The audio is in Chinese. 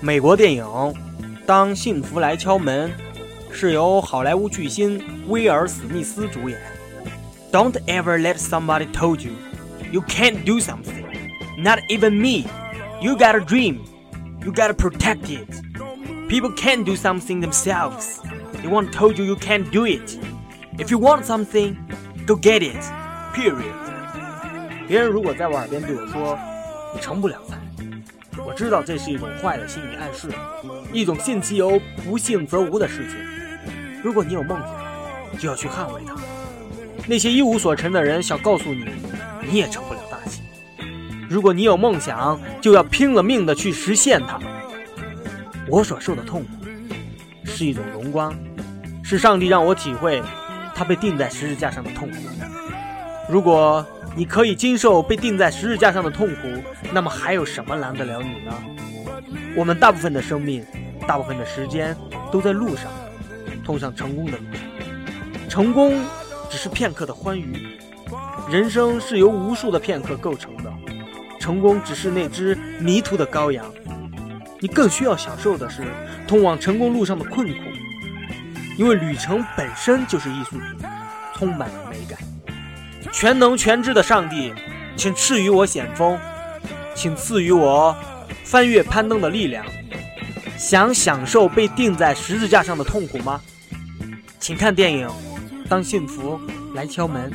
美国电影《当幸福来敲门》是由好莱坞巨星威尔·史密斯主演。Don't ever let somebody told you you can't do something. Not even me. You gotta dream. You gotta protect it. People can't do something themselves. They won't told you you can't do it. If you want something, go get it. Period. 别人如果在我耳边对我说“你成不了才”， 我知道这是一种坏的心理暗示，一种信其有不信则无的事情。如果你有梦想，就要去捍卫它。那些一无所成的人想告诉你，你也成不了大器。如果你有梦想，就要拼了命的去实现它。我所受的痛苦是一种荣光，是上帝让我体会他被钉在十字架上的痛苦。如果你可以经受被钉在十字架上的痛苦，那么还有什么难得了你呢？我们大部分的生命，大部分的时间都在路上，通向成功的路上。成功只是片刻的欢愉，人生是由无数的片刻构成的。成功只是那只迷途的羔羊，你更需要享受的是通往成功路上的困苦，因为旅程本身就是艺术品，充满了美感。全能全知的上帝，请赐予我险峰，请赐予我翻越攀登的力量。想享受被钉在十字架上的痛苦吗？请看电影《当幸福来敲门》。